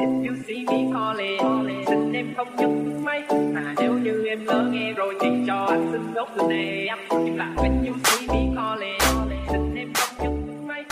If you see me calling, xin em không nhấc máy Mà nếu như em lỡ nghe rồi thì cho anh xin đốt từ nè Nhưng là when you see me calling, xin em không nhấc máy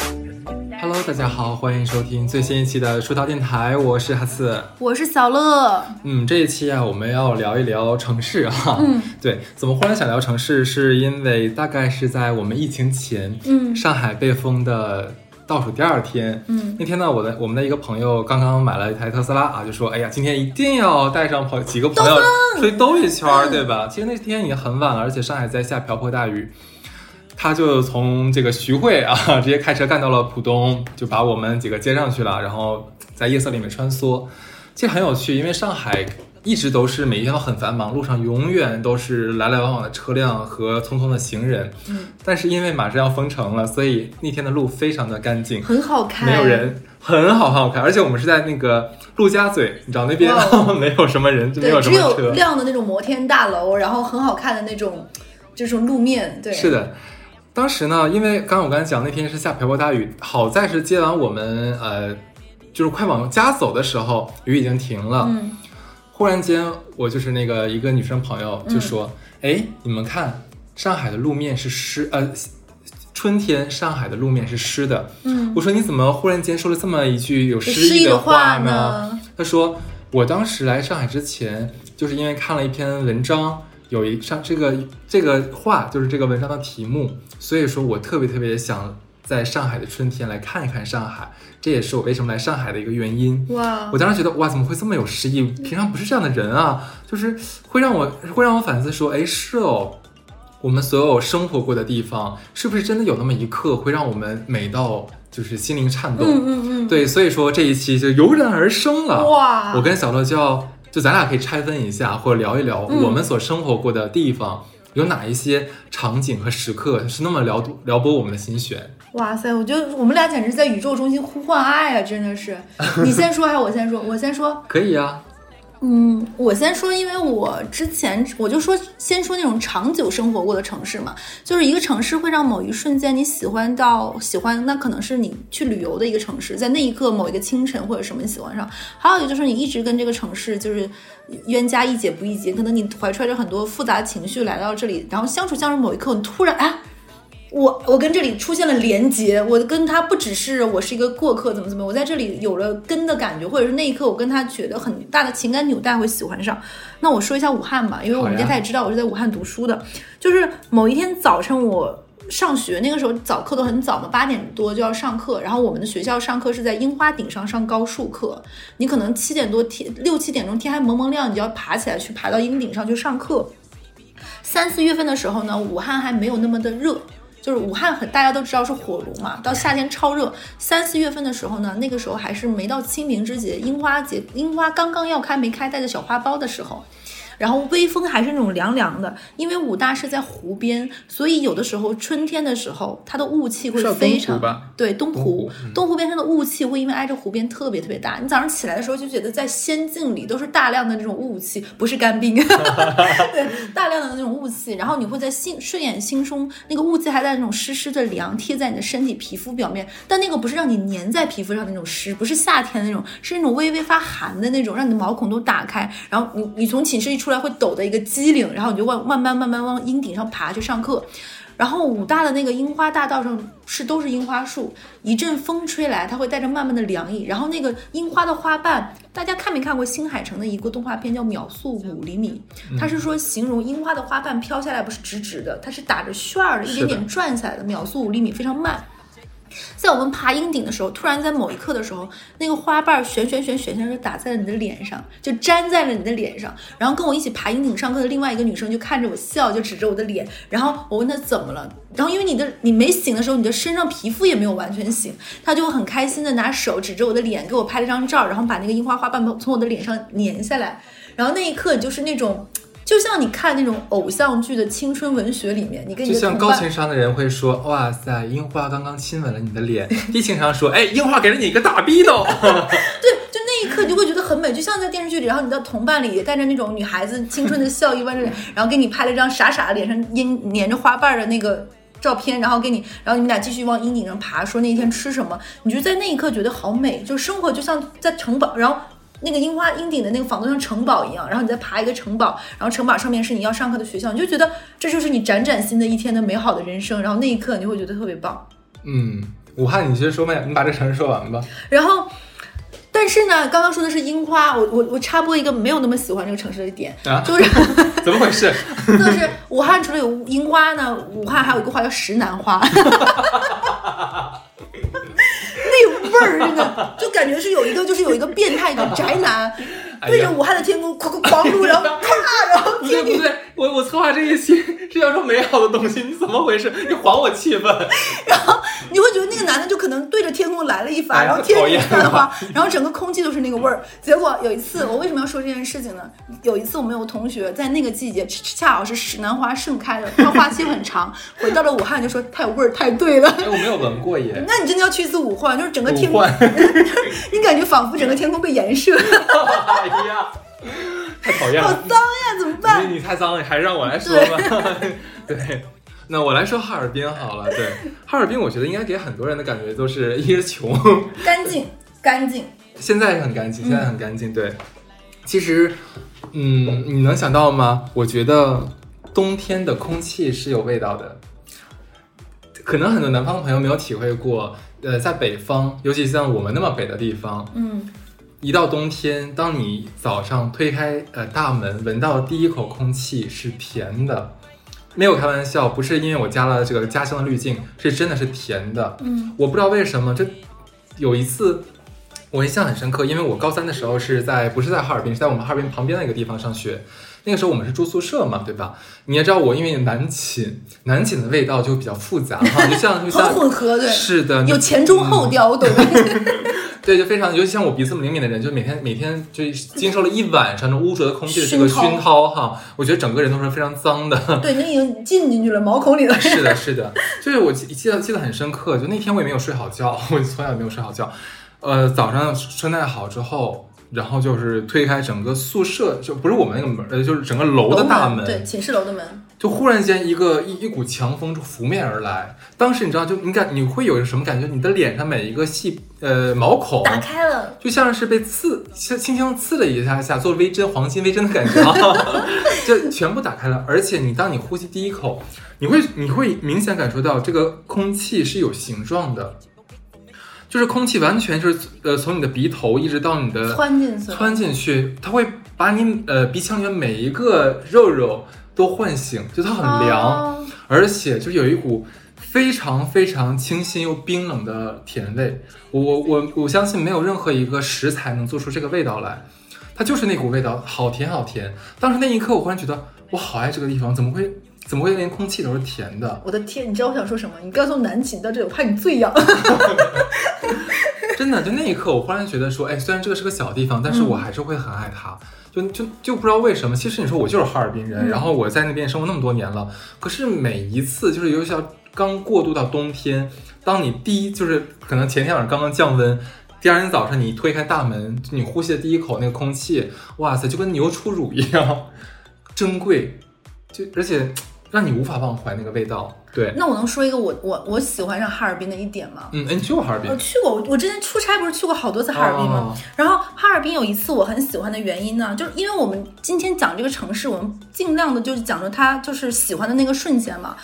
Hello，大家好，欢迎收听最新一期的出逃电台，我是哈次。我是小乐，嗯，这一期啊，我们要聊一聊城市哈。嗯，对，怎么忽然想聊城市？是因为大概是在我们疫情前，嗯上海被封的倒数第二天，嗯那天呢，我的我们的一个朋友刚刚买了一台特斯拉啊，就说，哎呀，今天一定要带上朋几个朋友出去兜一圈儿，对吧？其实那天已经很晚了，而且上海在下瓢泼大雨。他就从这个徐汇啊，直接开车干到了浦东，就把我们几个接上去了，然后在夜色里面穿梭。其实很有趣，因为上海一直都是每一天都很繁忙，路上永远都是来来往往的车辆和匆匆的行人。嗯，但是因为马上要封城了，所以那天的路非常的干净，很好看，没有人，很好很好看。而且我们是在那个陆家嘴，你知道那边哇 没有什么人，就没对，有什只有么车。亮的那种摩天大楼，然后很好看的那种，这种路面，对，是的，当时呢，因为刚刚我刚才讲那天是下瓢泼大雨，好在是接完我们呃，就是快往家走的时候，雨已经停了。嗯，忽然间，我就是那个一个女生朋友就说：“嗯哎、你们看，上海的路面是湿，呃，春天上海的路面是湿的。”嗯，我说：“你怎么忽然间说了这么一句有诗诗意的话呢？”呢？他说：“我当时来上海之前，就是因为看了一篇文章，有一上这个这个话就是这个文章的题目，所以说我特别特别想在上海的春天来看一看上海，这也是我为什么来上海的一个原因。哇我，当时觉得哇，怎么会这么有诗意？平常不是这样的人啊，就是会让我会让我反思说，哎，是哦。”我们所有生活过的地方，是不是真的有那么一刻会让我们美到就是心灵颤动？嗯嗯嗯，对，所以说这一期就油然而生了。哇，我跟小乐就要就咱俩可以拆分一下，或者聊一聊嗯我们所生活过的地方、有哪一些场景和时刻是那么撩撩拨我们的心弦。哇塞，我觉得我们俩简直在宇宙中心呼唤爱啊！真的是，你先说还是 我先说？我先说。可以啊，嗯，我先说，因为我之前我就说，先说那种长久生活过的城市嘛，就是一个城市会让某一瞬间你喜欢到喜欢，那可能是你去旅游的一个城市，在那一刻某一个清晨或者什么你喜欢上，还有一个就是你一直跟这个城市就是冤家宜解不宜结，可能你怀揣着很多复杂情绪来到这里，然后相处相处某一刻，你突然哎。我我跟这里出现了连接，我跟他不只是我是一个过客，怎么怎么样，我在这里有了根的感觉，或者是那一刻我跟他觉得很大的情感纽带会喜欢上。那我说一下武汉吧，因为我们家他也知道我是在武汉读书的，就是某一天早晨我。上学那个时候早课都很早嘛，八点多就要上课。然后我们的学校上课是在樱花顶上上高数课，你可能七点多天六七点钟天还蒙蒙亮，你就要爬起来去爬到樱顶上去上课。三四月份的时候呢，武汉还没有那么的热，就是武汉很大家都知道是火炉嘛，到夏天超热。三四月份的时候呢，那个时候还是没到清明之节，樱花节，樱花刚刚要开没开，带着小花苞的时候。然后微风还是那种凉凉的，因为武大是在湖边，所以有的时候春天的时候，它的雾气会非常东对东湖。东湖边上的雾气会因为挨着湖边特别特别大，你早上起来的时候就觉得在仙境里都是大量的这种雾气，不是干冰，对，大量的那种雾气，然后你会在心睡眼惺忪，那个雾气还在那种湿湿的凉贴在你的身体皮肤表面，但那个不是让你粘在皮肤上的那种湿，不是夏天的那种，是那种微微发寒的那种，让你的毛孔都打开，然后你你从寝室一出来会抖的一个机灵，然后你就慢慢慢慢慢往阴顶上爬去上课。然后武大的那个樱花大道上是都是樱花树，一阵风吹来，它会带着慢慢的凉意。然后那个樱花的花瓣，大家看没看过新海诚的一个动画片叫《秒速五厘米》？它是说形容樱花的花瓣飘下来不是直直的，它是打着旋儿的，一点点转下来的，秒速五厘米，非常慢。在我们爬鹰顶的时候，突然在某一刻的时候，那个花瓣旋旋旋旋旋就打在了你的脸上，就粘在了你的脸上。然后跟我一起爬鹰顶上课的另外一个女生就看着我笑，就指着我的脸。然后我问她怎么了，然后因为你的你没醒的时候，你的身上皮肤也没有完全醒，她就很开心的拿手指着我的脸给我拍了张照，然后把那个樱花花瓣从我的脸上粘下来。然后那一刻，就是那种。就像你看那种偶像剧的青春文学里面，你跟你就像高情商的人会说：“哇塞，樱花刚刚亲吻了你的脸。”低情商说：“哎，樱花给了你一个大逼斗。对，就那一刻你就会觉得很美，就像在电视剧里，然后你的同伴里也带着那种女孩子青春的笑意，弯着脸，然后给你拍了一张傻傻的脸上粘粘着花瓣的那个照片，然后给你，然后你们俩继续往阴影上爬，说那一天吃什么，你就在那一刻觉得好美，就生活就像在城堡，然后。那个樱花樱顶的那个房子像城堡一样，然后你再爬一个城堡，然后城堡上面是你要上课的学校，你就觉得这就是你崭崭新的一天的美好的人生，然后那一刻你就会觉得特别棒。嗯，武汉，你先说呗，你把这城市说完吧。然后，但是呢，刚刚说的是樱花，我我我插播一个没有那么喜欢这个城市的点，啊就是 怎么回事？就是武汉除了有樱花呢，武汉还有一个花叫石楠花。有味儿，真的。就感觉是有一个，就是有一个变态的宅男，对着武汉的天空狂狂撸，然后 啪，然后不对不对，我我策划这一期是要说美好的东西，你怎么回事？你还我气氛？然后你会觉得那个男的就可能对着天空来了一发，然后天讨厌空散花，然后整个空气都是那个味儿。结果有一次，我为什么要说这件事情呢？有一次我们有同学在那个季节，恰好是石南花盛开的，它花期很长，回到了武汉就说太有味儿，太对了。哎，我没有闻过耶。那你真的要去一次武汉，就是整个天空，你感觉仿佛整个天空被颜射，哎呀，太讨厌了好。脏呀，怎么办？你你太脏了，还是让我来说吧。对，那我来说哈尔滨好了。对，哈尔滨我觉得应该给很多人的感觉都是一是穷，干净，干净。现在是很干净，现在很干净。对，其实，嗯，你能想到吗？我觉得冬天的空气是有味道的。可能很多南方朋友没有体会过，呃，在北方，尤其像我们那么北的地方，嗯，一到冬天，当你早上推开呃大门，闻到第一口空气是甜的，没有开玩笑，不是因为我加了这个家乡的滤镜，是真的是甜的。嗯，我不知道为什么，这有一次我印象很深刻，因为我高三的时候是在不是在哈尔滨，是在我们哈尔滨旁边的一个地方上学。那个时候我们是住宿舍嘛，对吧？你也知道我因为南寝，南寝的味道就比较复杂哈，就像就像很混合，对，是的，有前中后调，我懂的。对，就非常，尤其像我鼻子灵敏的人，就每天每天就经受了一晚上的污浊的空气的这个熏陶哈，我觉得整个人都是非常脏的。对，你已经进进去了，毛孔里了。是的，是的，就是我记记得记得很深刻，就那天我也没有睡好觉，我从来没有睡好觉。呃，早上穿戴好之后，然后就是推开整个宿舍，就不是我们那个门，呃，就是整个楼的大门，对，寝室楼的门。就忽然间一个一一股强风就拂面而来。当时你知道，就你感你会有什么感觉？你的脸上每一个细呃毛孔打开了，就像是被刺，轻轻轻刺了一下下，做微针黄金微针的感觉啊，就全部打开了。而且你当你呼吸第一口，你会你会明显感受到这个空气是有形状的，就是空气完全就是呃从你的鼻头一直到你的窜进去了，窜进去，它会把你呃鼻腔里面每一个肉肉都唤醒，就它很凉，哦而且就有一股非常非常清新又冰冷的甜味。我我我我相信没有任何一个食材能做出这个味道来，它就是那股味道，好甜好甜。当时那一刻，我忽然觉得我好爱这个地方，怎么会怎么会连空气都是甜的？我的天，你知道我想说什么？你刚从南寝到这里，我怕你醉呀。真的，就那一刻，我忽然觉得说，哎，虽然这个是个小地方，但是我还是会很爱它。就就就不知道为什么，其实你说我就是哈尔滨人，嗯然后我在那边生活那么多年了，可是每一次就是尤其要刚过渡到冬天，当你第一就是可能前天晚上刚刚降温，第二天早上你推开大门，你呼吸的第一口那个空气，哇塞，就跟牛初乳一样 珍贵，就而且让你无法忘怀那个味道。对，那我能说一个我我我喜欢上哈尔滨的一点吗？嗯，哎，你去过哈尔滨我？去过，我我之前出差不是去过好多次哈尔滨吗？哦然后哈尔滨有一次我很喜欢的原因呢，就是因为我们今天讲这个城市，我们尽量的就是讲着它就是喜欢的那个瞬间嘛。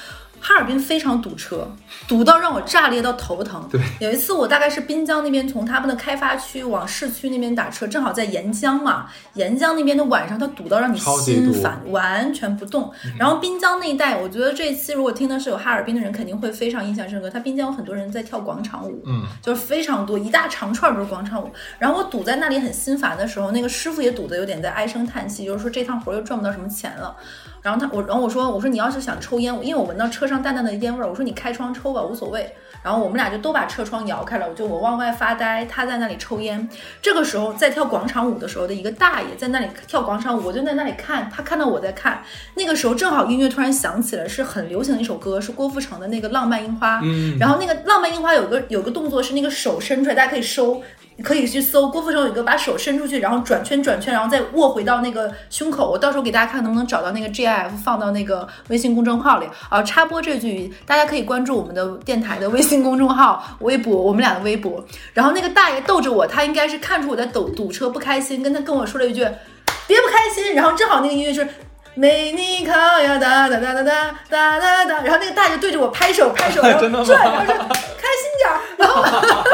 哈尔滨非常堵车，堵到让我炸裂到头疼。对，有一次我大概是滨江那边从他们的开发区往市区那边打车，正好在沿江嘛，沿江那边的晚上它堵到让你心烦，完全不动。然后滨江那一带，我觉得这一期如果听的是有哈尔滨的人，肯定会非常印象深刻。它滨江有很多人在跳广场舞，嗯，就是非常多，一大长串都是广场舞。然后我堵在那里很心烦的时候，那个师傅也堵得有点在唉声叹气，就是说这趟活又赚不到什么钱了。然后他我，然后我说我说你要是想抽烟，因为我闻到车上淡淡的烟味儿，我说你开窗抽吧，无所谓。然后我们俩就都把车窗摇开了，我就我往外发呆，他在那里抽烟。这个时候在跳广场舞的时候的一个大爷在那里跳广场舞，我就在那里看，他看到我在看。那个时候正好音乐突然响起了，是很流行的一首歌，是郭富城的那个《浪漫樱花》。嗯然后那个浪漫樱花有个有个动作是那个手伸出来，大家可以收。可以去搜郭富城有一个把手伸出去，然后转圈转圈，然后再握回到那个胸口。我到时候给大家看能不能找到那个 GIF 放到那个微信公众号里。啊，插播这句，大家可以关注我们的电台的微信公众号、微博，我们俩的微博。然后那个大爷逗着我，他应该是看出我在堵堵车不开心，跟他跟我说了一句别不开心。然后正好那个音乐是。美尼卡呀哒哒哒哒哒哒哒哒，然后那个大爷对着我拍手拍手，然后转，然后说开心点儿，然后然后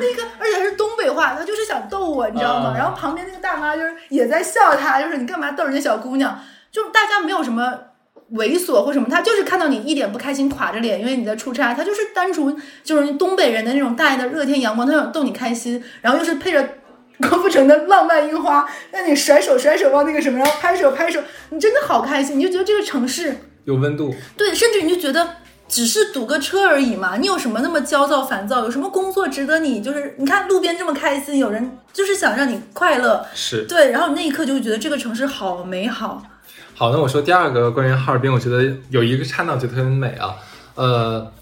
那个而且还是东北话，他就是想逗我，你知道吗？啊然后旁边那个大妈就是也在笑他，就是你干嘛逗人家小姑娘？就是大家没有什么猥琐或什么，他就是看到你一脸不开心，垮着脸，因为你在出差，他就是单纯就是东北人的那种大爷的热天阳光，他想逗你开心，然后又是配着。郭富城的浪漫樱花，让你甩手甩手往那个什么，然后拍手拍手，你真的好开心，你就觉得这个城市有温度。对，甚至你就觉得只是堵个车而已嘛，你有什么那么焦躁烦躁？有什么工作值得你就是你看路边这么开心，有人就是想让你快乐，是对，然后你那一刻就会觉得这个城市好美好。好，那我说第二个关于哈尔滨，我觉得有一个刹那我觉得特别美啊，呃。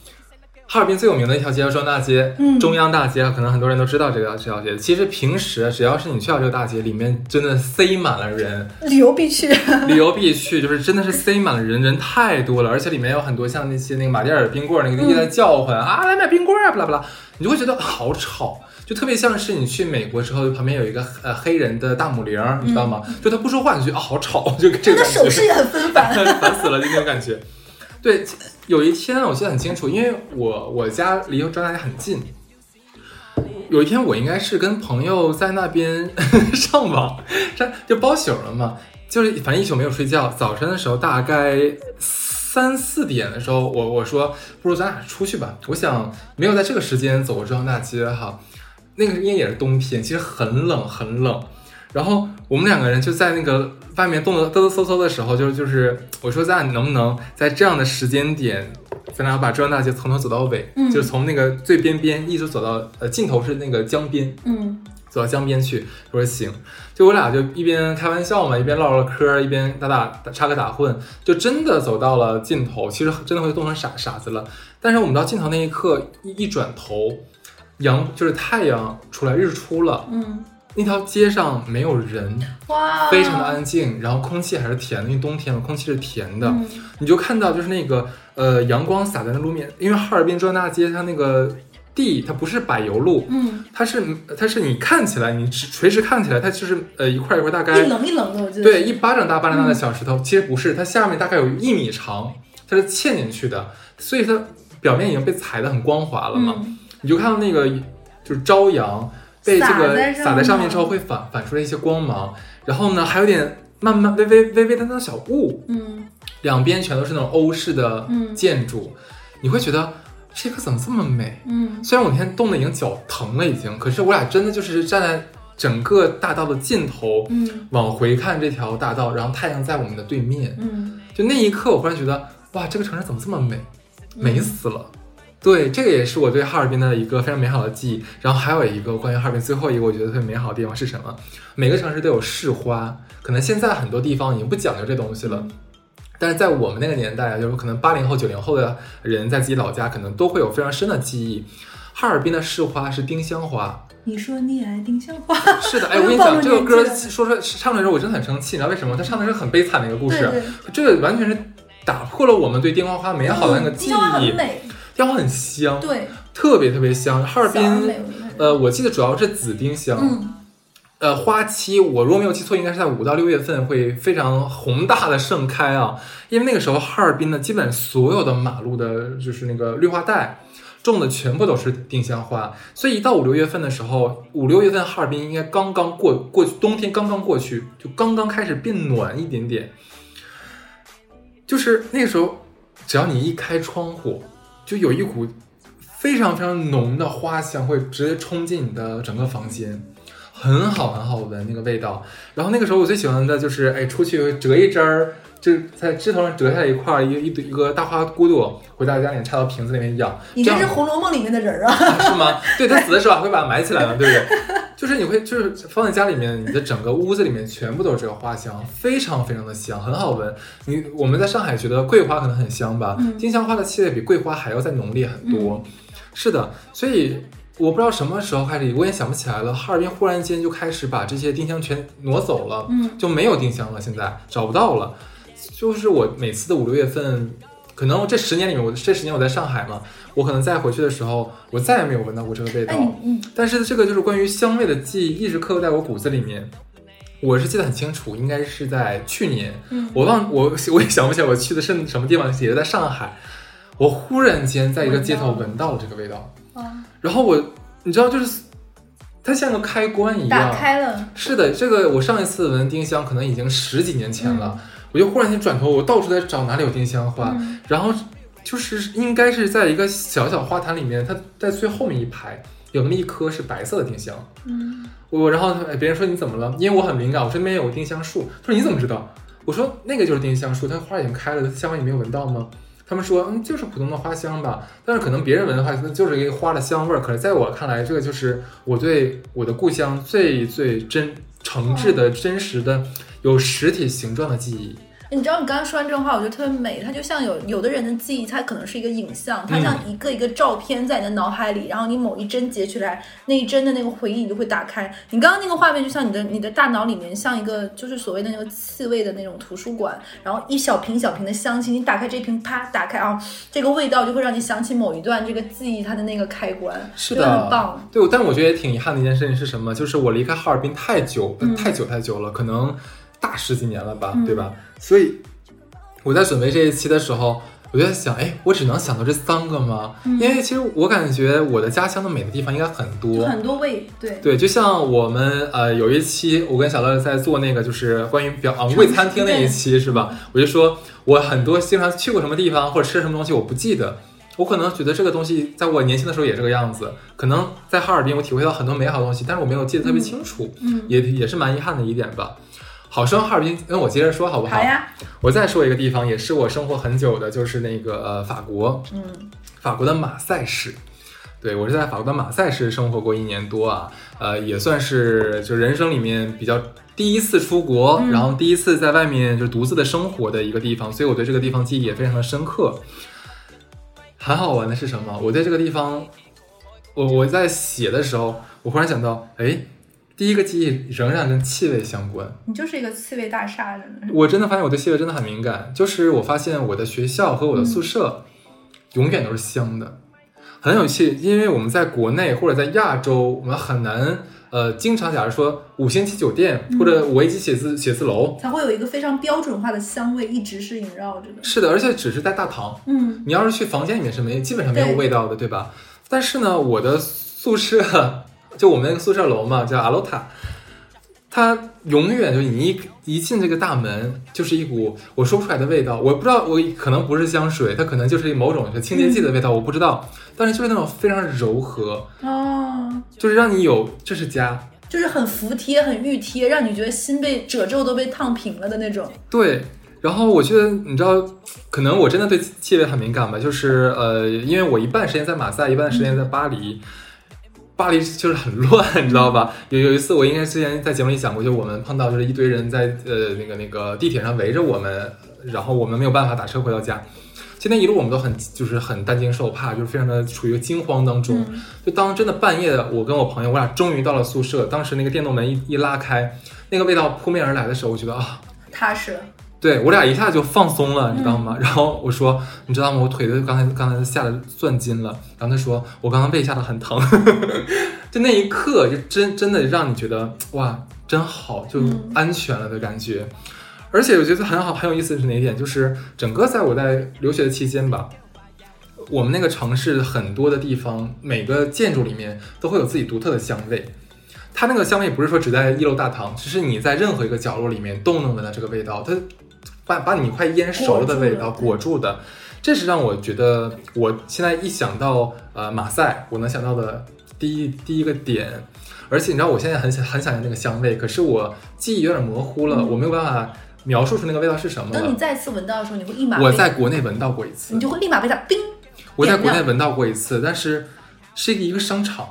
哈尔滨最有名的一条街叫中央大街，嗯中央大街可能很多人都知道这个这条街。其实平时只要是你去到这个大街，里面真的塞满了人，旅游必去，旅游必去，就是真的是塞满了人，人太多了，而且里面有很多像那些那个马迭尔冰棍儿那个一直在叫唤、啊，来买冰棍儿啊，不啦不啦，你就会觉得好吵，就特别像是你去美国之后，旁边有一个呃黑人的大母铃儿，你知道吗？就他不说话，你就觉得啊好吵，就这个感觉。手势也很纷繁。烦死了，就那种感觉。对，有一天我记得很清楚，因为我我家离中央大街很近。有一天我应该是跟朋友在那边 上网，上就包宿了嘛，就是反正一宿没有睡觉。早晨的时候大概三四点的时候，我我说不如咱俩出去吧。我想没有在这个时间走过中央大街哈，那个应该也是冬天，其实很冷很冷。然后我们两个人就在那个外面冻得哆哆嗦嗦的时候，就是就是我说咱俩能不能在这样的时间点，咱俩把中央大街从头走到尾，嗯就是从那个最边边一直走到呃尽头是那个江边，嗯走到江边去。我说行，就我俩就一边开玩笑嘛，一边唠唠嗑，一边打打打插科打诨，就真的走到了尽头。其实真的会冻成傻傻子了。但是我们到尽头那一刻，一一转头，阳就是太阳出来，日出了。嗯，那条街上没有人，哇，非常的安静，然后空气还是甜的，因为冬天嘛，空气是甜的。嗯你就看到就是那个呃阳光洒在那路面，因为哈尔滨中央大街它那个地它不是柏油路，嗯，它是它是你看起来你垂垂直看起来它就是呃一块一块大概一棱一棱的，我记得对一巴掌大巴掌大的小石头，其实不是，它下面大概有一米长，它是嵌进去的，所以它表面已经被踩得很光滑了嘛。嗯你就看到那个就是朝阳被这个洒在上面面之后会反反出来一些光芒，然后呢还有点慢慢微微微微的那种小雾，嗯两边全都是那种欧式的嗯建筑，你会觉得这个怎么这么美？嗯虽然我那天冻得已经脚疼了已经，可是我俩真的就是站在整个大道的尽头。嗯往回看这条大道，然后太阳在我们的对面，嗯就那一刻，我忽然觉得，哇，这个城市怎么这么美，美死了。对，这个也是我对哈尔滨的一个非常美好的记忆。然后还有一个关于哈尔滨最后一个我觉得特别美好的地方是什么？每个城市都有市花，可能现在很多地方已经不讲究这东西了。但是在我们那个年代啊，就是可能八零后、九零后的人在自己老家，可能都会有非常深的记忆。哈尔滨的市花是丁香花，你说你爱丁香花，是的，哎，我跟你讲，这个歌说出来唱的时候，我真的很生气，你知道为什么？他唱的是很悲惨的一个故事，对对这个完全是打破了我们对丁香花美好的那个记忆。美，花很香，对，特别特别香。哈尔滨，呃，我记得主要是紫丁香，嗯呃，花期我如果没有记错，应该是在五到六月份会非常宏大的盛开啊，因为那个时候哈尔滨呢，基本所有的马路的就是那个绿化带。种的全部都是丁香花，所以一到五六月份的时候，五六月份哈尔滨应该刚刚过过去，冬天刚刚过去，就刚刚开始变暖一点点。就是那个时候，只要你一开窗户，就有一股非常非常浓的花香会直接冲进你的整个房间，很好很好闻那个味道。然后那个时候我最喜欢的就是，哎，出去折一枝儿，就在枝头上折下来一块儿一一朵一个大花骨朵，回到家里插到瓶子里面养。你这是《红楼梦》里面的人儿啊，啊是吗？对他死的时候还会把它埋起来嘛，对不对？就是你会就是放在家里面，你的整个屋子里面全部都是这个花香，非常非常的香，很好闻。你我们在上海觉得桂花可能很香吧，嗯丁香花的气味比桂花还要再浓烈很多。是的，所以我不知道什么时候开始，我也想不起来了。哈尔滨忽然间就开始把这些丁香全挪走了，嗯，就没有丁香了，现在找不到了。就是我每次的五六月份，可能这十年里面，我这十年我在上海嘛，我可能再回去的时候，我再也没有闻到过这个味道。哎，你你但是这个就是关于香味的记忆，一直刻在我骨子里面。我是记得很清楚，应该是在去年，嗯我忘我 我也想不起来我去的是什么地方，也是在上海。我忽然间在一个街头闻到了这个味道，啊，然后我你知道，就是它像个开关一打样。开了，是的，这个我上一次闻丁香可能已经十几年前了，嗯我就忽然间转头，我到处在找哪里有丁香花，嗯然后就是应该是在一个小小花坛里面，它在最后面一排有那么一棵是白色的丁香。嗯，我然后哎别人说你怎么了？因为我很敏感，我身边有个丁香树。他说你怎么知道？我说那个就是丁香树，它花已经开了，香味你没有闻到吗？他们说嗯就是普通的花香吧，但是可能别人闻的话，那就是一个花的香味儿。可是在我看来，这个就是我对我的故乡最最真诚挚的、真实的、有实体形状的记忆。你知道你刚刚说完这种话，我觉得特别美。它就像有有的人的记忆，它可能是一个影像，它像一个一个照片在你的脑海里，然后你某一帧截取来，那一帧的那个回忆你就会打开。你刚刚那个画面就像你的你的大脑里面像一个就是所谓的那个气味的那种图书馆，然后一小瓶小瓶的香气，你打开这瓶，啪打开啊，这个味道就会让你想起某一段这个记忆它的那个开关，就是的，很棒。对，但是我觉得也挺遗憾的一件事情是什么？就是我离开哈尔滨太久，嗯太久太久了，可能大十几年了吧，嗯对吧？所以我在准备这一期的时候，我就在想，哎，我只能想到这三个吗？嗯因为其实我感觉我的家乡的美的地方应该很多。很多味，对，对，就像我们呃有一期，我跟小乐在做那个就是关于比较昂贵餐厅那一期是吧？我就说我很多经常去过什么地方或者吃什么东西我不记得，我可能觉得这个东西在我年轻的时候也这个样子，可能在哈尔滨我体会到很多美好的东西，但是我没有记得特别清楚，嗯，也也是蛮遗憾的一点吧。好生哈尔滨，那我接着说好不好？好呀，我再说一个地方，也是我生活很久的，就是那个呃法国，嗯法国的马赛市。对我是在法国的马赛市生活过一年多啊，呃，也算是就人生里面比较第一次出国，嗯然后第一次在外面就独自的生活的一个地方，所以我对这个地方记忆也非常的深刻。很好玩的是什么？我在这个地方，我我在写的时候，我忽然想到，哎，第一个记忆仍然跟气味相关。你就是一个气味大厦，真的人。我真的发现我对气味真的很敏感，就是我发现我的学校和我的宿舍永远都是香的，很有趣。因为我们在国内或者在亚洲，我们很难呃经常，假如说五星级酒店或者五 A 级写字写字楼，才会有一个非常标准化的香味一直是萦绕着的。是的，而且只是在大堂，嗯，你要是去房间里面是没基本上没有味道的，对吧？但是呢，我的宿舍就我们那个宿舍楼嘛，叫阿罗塔，它永远就你一一进这个大门，就是一股我说不出来的味道。我不知道，我可能不是香水，它可能就是某种清洁剂的味道，我不知道。但是就是那种非常柔和，哦，就是让你有这是家。就是很服帖、很熨帖，让你觉得心被褶皱都被烫平了的那种。对，然后我觉得你知道，可能我真的对气味很敏感吧，就是呃，因为我一半时间在马赛，一半时间在巴黎。巴黎就是很乱，你知道吧？有有一次，我应该之前在节目里讲过，就我们碰到就是一堆人在呃那个那个地铁上围着我们，然后我们没有办法打车回到家。今天一路我们都很就是很担惊受怕，就是非常的处于一个惊慌当中。嗯就当真的半夜，我跟我朋友，我俩终于到了宿舍，当时那个电动门一一拉开，那个味道扑面而来的时候，我觉得啊，踏实，对我俩一下就放松了，你知道吗？然后我说，你知道吗？我腿都刚才刚才吓得攥筋了。然后他说，我刚刚被吓得很疼。就那一刻，就真真的让你觉得哇，真好，就嗯安全了的感觉。而且我觉得很好很有意思的是哪一点？就是整个在我在留学的期间吧，我们那个城市很多的地方，每个建筑里面都会有自己独特的香味。它那个香味不是说只在一楼大堂，只是你在任何一个角落里面都能闻到这个味道，它把把你快腌熟了的味道裹裹住的，这是让我觉得我现在一想到呃马赛，我能想到的第一第一个点。而且你知道我现在很想很想念那个香味，可是我记忆有点模糊了，嗯我没有办法描述出那个味道是什么了。等你再次闻到的时候，你会立马我在国内闻到过一次你，就会立马被它冰。我在国内闻到过一次，但是是一个商场。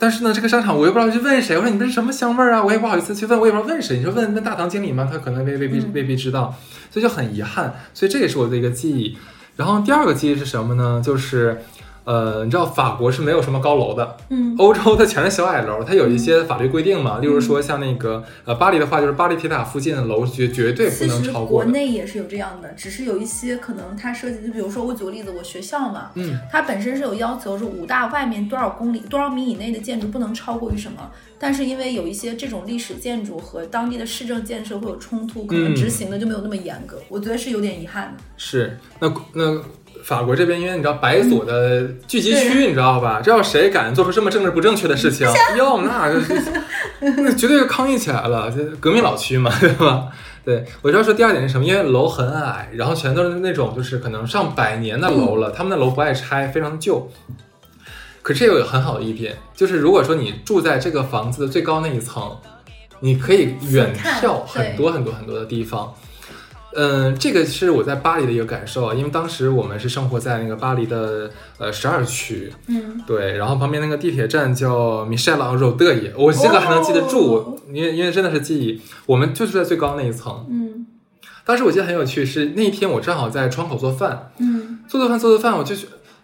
但是呢，这个商场我又不知道去问谁。我说你们是什么香味儿啊？我也不好意思去问，我也不知道问谁。你说问问大堂经理吗？他可能未未必嗯未必知道，所以就很遗憾。所以这也是我的一个记忆。然后第二个记忆是什么呢？就是呃，你知道法国是没有什么高楼的，嗯。欧洲它全是小矮楼，它有一些法律规定嘛，例如说像那个呃巴黎的话，就是巴黎铁塔附近的楼绝绝对不能其实国超过的。内也是有这样的，只是有一些可能它涉及，就比如说我举个例子，我学校嘛，嗯，它本身是有要求，是武大外面多少公里、多少米以内的建筑不能超过于什么，但是因为有一些这种历史建筑和当地的市政建设会有冲突，可能嗯。执行的就没有那么严格，我觉得是有点遗憾的。是，那那法国这边，因为你知道白左的聚集区，你知道吧？这要谁敢做出这么政治不正确的事情，哟，那就是 那绝对是抗议起来了，这革命老区嘛，对吧？对，我就要说第二点是什么？因为楼很矮，然后全都是那种就是可能上百年的楼了，他们的楼不爱拆，非常旧。可这有很好的一点，就是如果说你住在这个房子的最高那一层，你可以远眺很多很多很多的地方。嗯，这个是我在巴黎的一个感受啊，因为当时我们是生活在那个巴黎的呃十二区，嗯，对，然后旁边那个地铁站叫米歇尔肉德耶，我这个还能记得住，哦。因为因为真的是记忆，我们就是在最高那一层。嗯。当时我记得很有趣，是那一天我正好在窗口做饭，嗯，做做饭做做饭，我就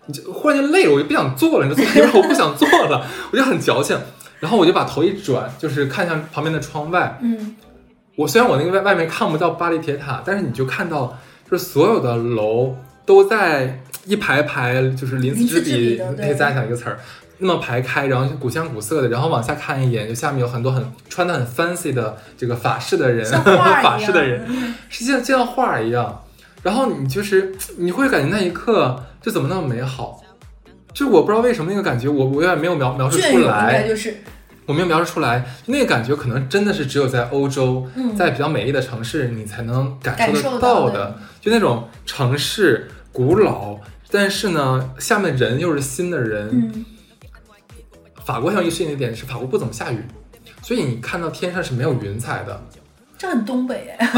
你就忽然间累了，我就不想做了，你知道，做一会儿我不想做了，我就很矫情，然后我就把头一转，就是看向旁边的窗外，嗯，我虽然我那个外外面看不到巴黎铁塔，但是你就看到，就是所有的楼都在一排排，就是鳞次栉比栉比的，对可以加讲一个词儿，那么排开，然后古香古色的，然后往下看一眼，就下面有很多很穿的很 fancy 的这个法式的人，法一式的人，是像就像画儿一样，然后你就是你会感觉那一刻就怎么那么美好。就我不知道为什么那个感觉，我我有点没有描描述出来该，就是，我没有描述出来，那个感觉可能真的是只有在欧洲，嗯，在比较美丽的城市，你才能感受得到到的，就那种城市古老，但是呢，下面人又是新的人。嗯法国很有意思的一点是，法国不怎么下雨，所以你看到天上是没有云彩的。这很东北哎，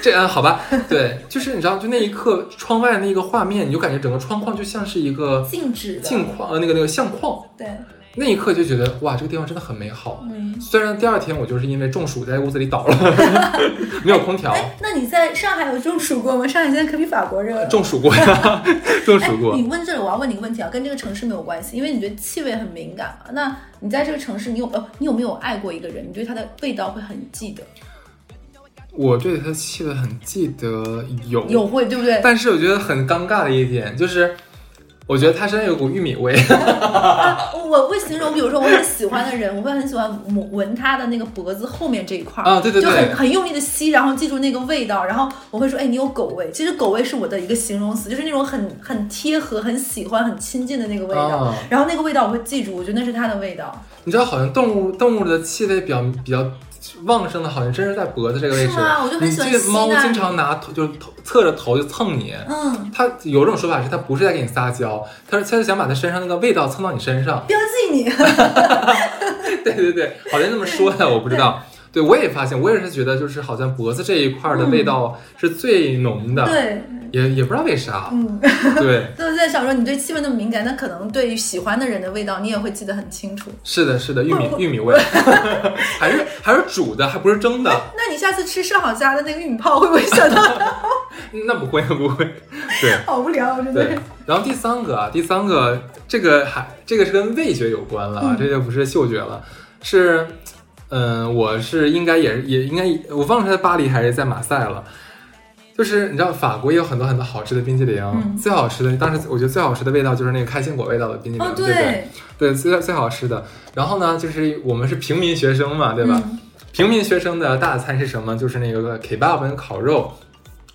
这嗯，好吧，对，就是你知道，就那一刻，窗外那个画面，你就感觉整个窗框就像是一个静止的，镜框，呃，那个那个相框，对，那一刻就觉得哇，这个地方真的很美好。嗯。虽然第二天我就是因为中暑在屋子里倒了，没有空调，哎，那你在上海有中暑过吗？上海现在可比法国热。中暑过呀，中暑过哎。你问这里，我要问你个问题啊，跟这个城市没有关系，因为你对气味很敏感嘛。那你在这个城市，你有呃，你有没有爱过一个人？你对他的味道会很记得？我对他气味很记得有，有会对不对？但是我觉得很尴尬的一点就是，我觉得他身上有股玉米味。啊，我会形容，比如说我很喜欢的人，我会很喜欢闻闻他的那个脖子后面这一块儿啊对对对就很很用力的吸，然后记住那个味道，然后我会说，哎，你有狗味。其实狗味是我的一个形容词，就是那种很很贴合、很喜欢、很亲近的那个味道。啊然后那个味道我会记住，我觉得那是它的味道。你知道，好像动物动物的气味比较比较旺盛的，好像真是在脖子这个位置。是吗我就很你喜欢这个猫经常拿头就是头侧着头就蹭你。嗯，它有种说法是，它不是在给你撒娇，它是它是想把它身上那个味道蹭到你身上。标记你。对对对，好像这么说的，我不知道。对，我也发现，我也是觉得，就是好像脖子这一块的味道是最浓的，对，也也不知道为啥。嗯，对，就是在想说，你对气味那么敏感，那可能对于喜欢的人的味道，你也会记得很清楚。是的，是的，玉米玉米味，还是还是煮的，还不是蒸的。那你下次吃上好家的那个玉米泡，会不会想到？那不会，不会。对。好无聊，真的对。，然后第三个啊，第三个这个还这个是跟味觉有关了啊，嗯这就不是嗅觉了，是，嗯、我是应该也是也应该我忘了是在巴黎还是在马赛了。就是你知道法国也有很多很多好吃的冰淇淋，嗯最好吃的当时我觉得最好吃的味道就是那个开心果味道的冰淇淋，哦，对不对？对，最最好吃的。然后呢，就是我们是平民学生嘛，对吧？嗯平民学生的大餐是什么？就是那个 kebab 跟烤肉。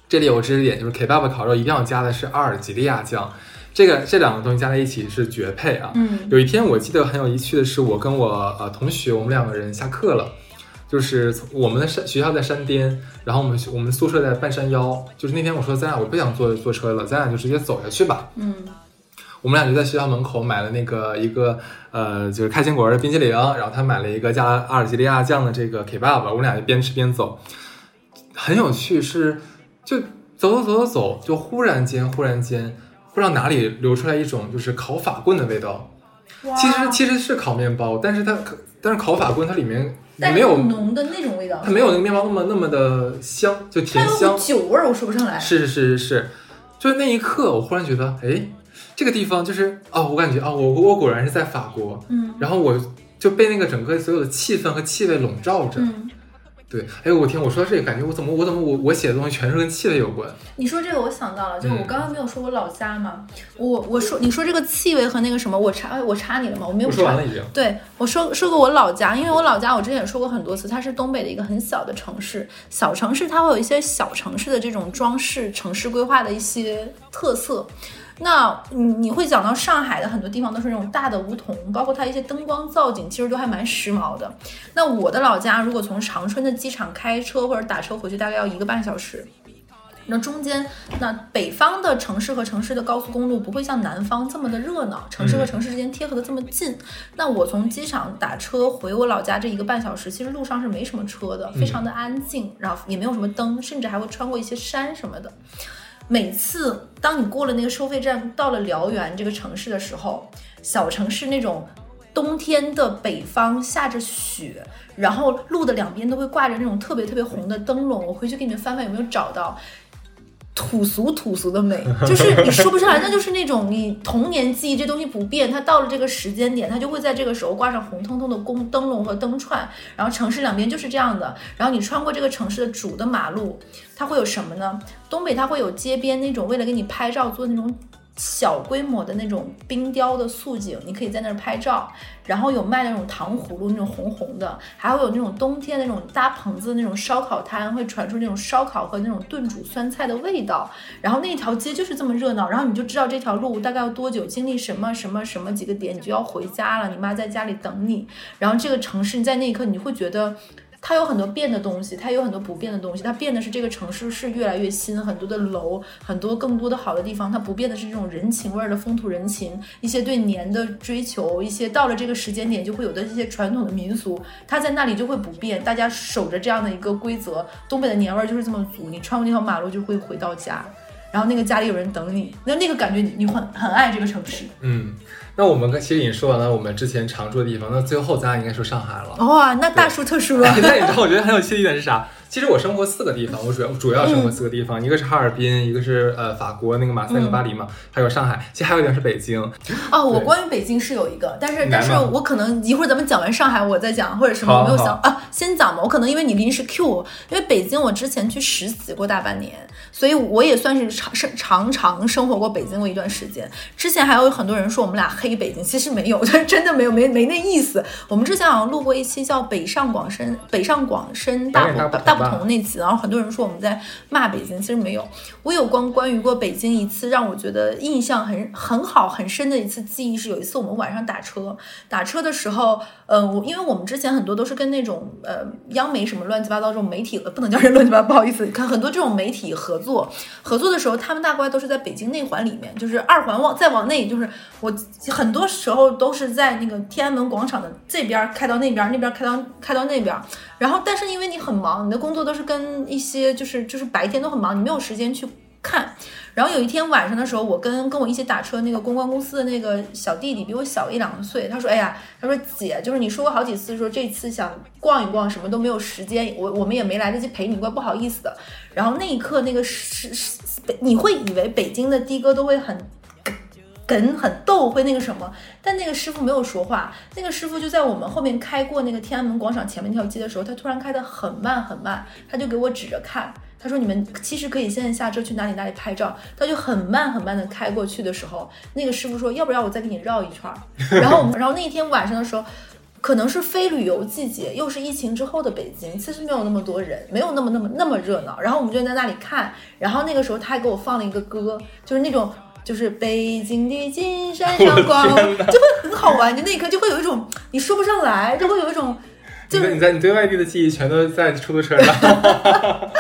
这里有个知识点，就是 kebab 烤肉一定要加的是阿尔及利亚酱，这个这两个东西加在一起是绝配啊。嗯有一天我记得很有趣的是，我跟我呃同学，我们两个人下课了，就是从我们的山学校在山巅，然后我们我们宿舍在半山腰，就是那天我说咱俩我不想坐坐车了，咱俩就直接走下去吧。嗯我们俩就在学校门口买了那个一个呃，就是开心果的冰淇淋，然后他买了一个加阿尔及利亚酱的这个 kebab，我们俩就边吃边走，很有趣是，就走走走走走，就忽然间忽然间不知道哪里流出来一种就是烤法棍的味道，其实其实是烤面包，但是它但是烤法棍它里面但没有浓的那种味道，它没有那个面包那么那么的香，就甜香。股，酒味儿，我说不上来。是是是是，就是那一刻，我忽然觉得，哎，这个地方就是哦，我感觉哦，我我果然是在法国，嗯。然后我就被那个整个所有的气氛和气味笼罩着。嗯，对，哎呦我天，我说到这个感觉，我怎么我怎么我我写的东西全是跟气味有关？你说这个我想到了，就是我嗯刚刚没有说我老家嘛，我我说你说这个气味和那个什么，我插哎我插你了吗？我没有插说完了已经。对我说说过我老家，因为我老家我之前也说过很多次，它是东北的一个很小的城市。小城市它会有一些小城市的这种装饰、城市规划的一些特色。那你你会讲到上海的很多地方都是那种大的梧桐，包括它一些灯光造景，其实都还蛮时髦的。那我的老家如果从长春的机场开车或者打车回去，大概要一个半小时。那中间，那北方的城市和城市的高速公路不会像南方这么的热闹，城市和城市之间贴合的这么近。那我从机场打车回我老家这一个半小时，其实路上是没什么车的，非常的安静，然后也没有什么灯，甚至还会穿过一些山什么的。每次当你过了那个收费站，到了辽源这个城市的时候，小城市那种冬天的北方下着雪，然后路的两边都会挂着那种特别特别红的灯笼。我回去给你们翻翻有没有找到。土俗土俗的美，就是你说不上来，那就是那种你童年记忆这东西不变，它到了这个时间点，它就会在这个时候挂上红彤彤的宫灯笼和灯串，然后城市两边就是这样的，然后你穿过这个城市的主的马路，它会有什么呢？东北它会有街边那种为了给你拍照做那种小规模的那种冰雕的素景，你可以在那儿拍照。然后有卖那种糖葫芦，那种红红的，还会有那种冬天那种搭棚子的那种烧烤摊，会传出那种烧烤和那种炖煮酸菜的味道。然后那条街就是这么热闹，然后你就知道这条路大概要多久，经历什么什么什么几个点，你就要回家了，你妈在家里等你。然后这个城市，你在那一刻你会觉得。它有很多变的东西，它有很多不变的东西。它变的是这个城市是越来越新，很多的楼，很多更多的好的地方。它不变的是这种人情味儿的风土人情，一些对年的追求，一些到了这个时间点就会有的一些传统的民俗，它在那里就会不变。大家守着这样的一个规则，东北的年味儿就是这么足。你穿过那条马路就会回到家，然后那个家里有人等你，那那个感觉你你很很爱这个城市。嗯，那我们跟其实已经说完了我们之前常住的地方，那最后咱俩应该说上海了。哇、那大书特书了。那你知道我觉得很有趣的一点是啥？其实我生活四个地方，我主要主要生活四个地方，一个是哈尔滨，一个是呃法国那个马赛和巴黎嘛，还有上海，其实还有一点是北京。哦，我关于北京是有一个，但是但是我可能一会儿咱们讲完上海我再讲，或者什么我没有好想啊，先讲吧。我可能因为你临时 Q 我，因为北京我之前去实习过大半年，所以我也算是长生常常生活过北京过一段时间。之前还有很多人说我们俩黑北京，其实没有，真的没有，没没那意思。我们之前好像录过一期叫《北上广深北上广深大大不大不不同》那期，然后很多人说我们在骂北京，其实没有。我有关关于过北京一次让我觉得印象很很好很深的一次记忆是有一次我们晚上打车，打车的时候，呃，我因为我们之前很多都是跟那种呃央媒什么乱七八糟这种媒体，呃不能叫人乱七八糟，不好意思，看很多这种媒体合作，合作的时候他们大概都是在北京内环里面，就是二环往再往内，就是我很多时候都是在那个天安门广场的这边开到那边，那边开到开到那边，然后但是因为你很忙，你的工作都是跟一些就是就是白天都很忙，你没有时间去看。然后有一天晚上的时候，我跟跟我一起打车那个公关公司的那个小弟弟比我小一两岁，他说：“哎呀，他说姐，就是你说过好几次说这次想逛一逛，什么都没有时间，我我们也没来得及陪你，怪不好意思的。”然后那一刻，那个是是你会以为北京的的哥都会很。梗很逗，会那个什么，但那个师傅没有说话。那个师傅就在我们后面开过那个天安门广场前面那条街的时候，他突然开得很慢很慢，他就给我指着看，他说：“你们其实可以现在下车去哪里哪里拍照。”他就很慢很慢的开过去的时候，那个师傅说：“要不要我再给你绕一圈儿？” 然后我们，然后那一天晚上的时候。可能是非旅游季节，又是疫情之后的北京，其实没有那么多人，没有那么那么那么热闹。然后我们就在那里看，然后那个时候他还给我放了一个歌，就是那种就是北京的金山上光，就会很好玩。就那一刻就会有一种你说不上来，就会有一种就是你在你在你对外地的记忆全都在出租车上。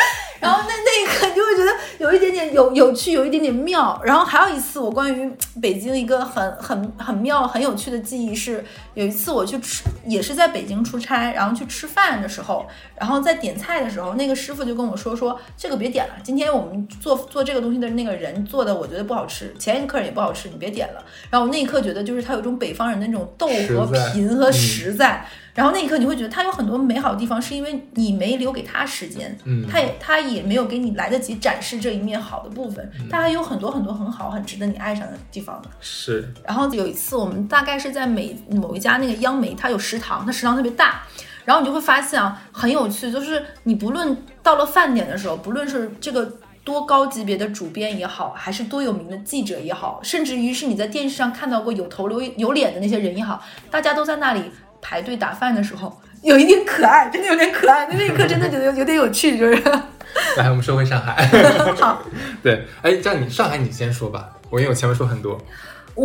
然后那那一刻你就会觉得有一点点有有趣，有一点点妙。然后还有一次，我关于北京一个很很很妙、很有趣的记忆是，有一次我去吃，也是在北京出差，然后去吃饭的时候，然后在点菜的时候，那个师傅就跟我说说这个别点了，今天我们做做这个东西的那个人做的我觉得不好吃，前一个客人也不好吃，你别点了。然后我那一刻觉得就是他有一种北方人的那种逗和贫和嗯实在。然后那一刻你会觉得他有很多美好的地方，是因为你没留给他时间，嗯他也他也没有给你来得及展示这一面好的部分，嗯他还有很多很多很好很值得你爱上的地方的。是，然后有一次，我们大概是在美某一家那个央媒，它有食堂，它食堂特别大。然后你就会发现啊，很有趣，就是你不论到了饭点的时候，不论是这个多高级别的主编也好，还是多有名的记者也好，甚至于是你在电视上看到过有头有有脸的那些人也好，大家都在那里排队打饭的时候，有一点可爱，真的有点可爱。那一刻真的觉得有有点有趣，就是来，我们说回上海。好。对，哎，这样你上海你先说吧，我因为我前面说很多。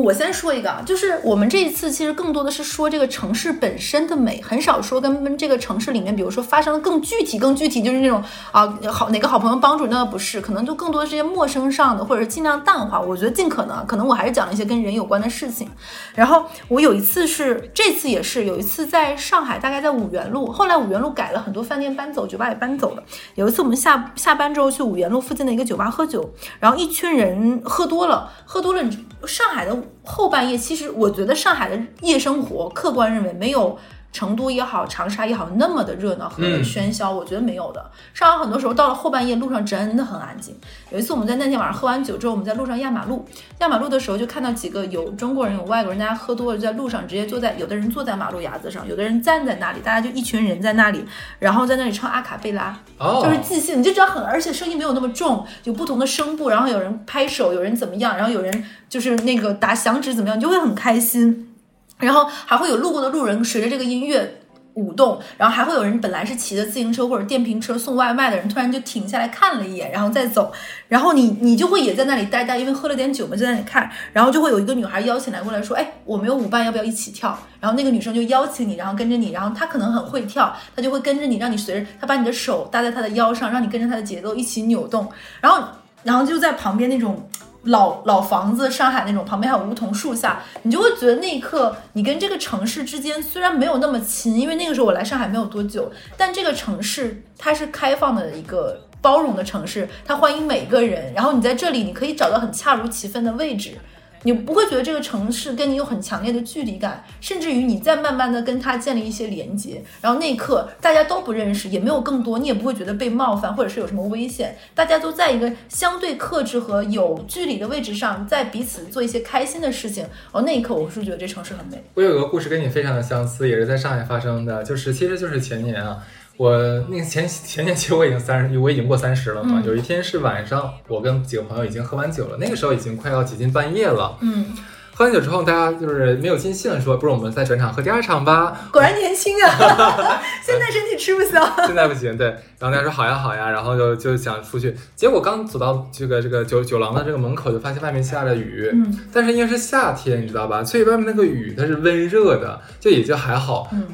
我先说一个啊，就是我们这一次其实更多的是说这个城市本身的美，很少说跟这个城市里面，比如说发生的更具体、更具体，就是那种啊好哪个好朋友帮助，那不是，可能就更多的是些陌生上的，或者是尽量淡化。我觉得尽可能，可能我还是讲了一些跟人有关的事情。然后我有一次是，这次也是有一次在上海，大概在五原路，后来五原路改了很多饭店搬走，酒吧也搬走了。有一次我们下下班之后去五原路附近的一个酒吧喝酒，然后一群人喝多了，喝多了，上海的。后半夜，其实我觉得上海的夜生活，客观认为没有成都也好、长沙也好那么的热闹和喧嚣，我觉得没有的。上海很多时候到了后半夜，路上真的很安静。有一次我们在那天晚上喝完酒之后，我们在路上压马路，压马路的时候就看到几个有中国人有外国人，大家喝多了就在路上直接坐在，有的人坐在马路牙子上，有的人站在那里，大家就一群人在那里，然后在那里唱阿卡贝拉，哦，就是即兴，你就知道很，而且声音没有那么重，有不同的声部，然后有人拍手，有人怎么样，然后有人就是那个打响指怎么样，你就会很开心，然后还会有路过的路人随着这个音乐。舞动，然后还会有人本来是骑着自行车或者电瓶车送外卖的人，突然就停下来看了一眼，然后再走，然后你你就会也在那里呆呆，因为喝了点酒嘛就，在那里看，然后就会有一个女孩邀请来过来说，哎，我没有舞伴，要不要一起跳？然后那个女生就邀请你，然后跟着你，然后她可能很会跳，她就会跟着你，让你随着她把你的手搭在她的腰上，让你跟着她的节奏一起扭动，然后然后就在旁边那种。老老房子，上海那种旁边还有梧桐树下，你就会觉得那一刻你跟这个城市之间虽然没有那么亲，因为那个时候我来上海没有多久，但这个城市它是开放的一个包容的城市，它欢迎每个人，然后你在这里你可以找到很恰如其分的位置。你不会觉得这个城市跟你有很强烈的距离感，甚至于你再慢慢的跟他建立一些连接，然后那一刻大家都不认识，也没有更多，你也不会觉得被冒犯或者是有什么危险，大家都在一个相对克制和有距离的位置上，在彼此做一些开心的事情。哦，那一刻我是觉得这城市很美。我有个故事跟你非常的相似，也是在上海发生的，就是其实就是前年啊。我那个前前年其实我已经三十，我已经过三十了嘛。有一天是晚上，我跟几个朋友已经喝完酒了，那个时候已经快要接近半夜了。嗯，喝完酒之后，大家就是没有尽兴，说不如我们再转场喝第二场吧。果然年轻啊，现在身体吃不消。现在不行，对。然后大家说好呀好呀，然后就就想出去，结果刚走到这个这个酒酒廊的这个门口，就发现外面下着雨。嗯，但是因为是夏天，你知道吧，所以外面那个雨它是温热的，就也就还好。嗯。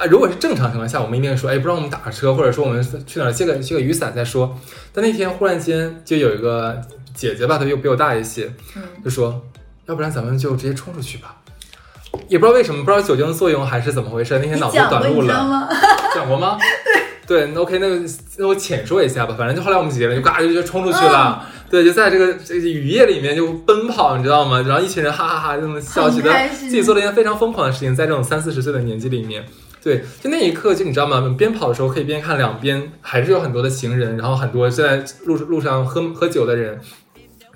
啊，如果是正常情况下，我们一定说，哎，不让我们打个车，或者说我们去哪儿借个借个雨伞再说。但那天忽然间就有一个姐姐吧，她又比我大一些，嗯，就说，要不然咱们就直接冲出去吧。也不知道为什么，不知道酒精的作用还是怎么回事，那天脑子短路了。讲过吗？对对，OK，那个那我浅说一下吧。反正就后来我们几个人就嘎就就冲出去了，对，就在这个这个雨夜里面就奔跑，你知道吗？然后一群人哈哈哈就那么笑，觉得自己做了一件非常疯狂的事情，在这种三四十岁的年纪里面。对，就那一刻，就你知道吗？边跑的时候可以边看两边，还是有很多的行人，然后很多在路路上喝喝酒的人，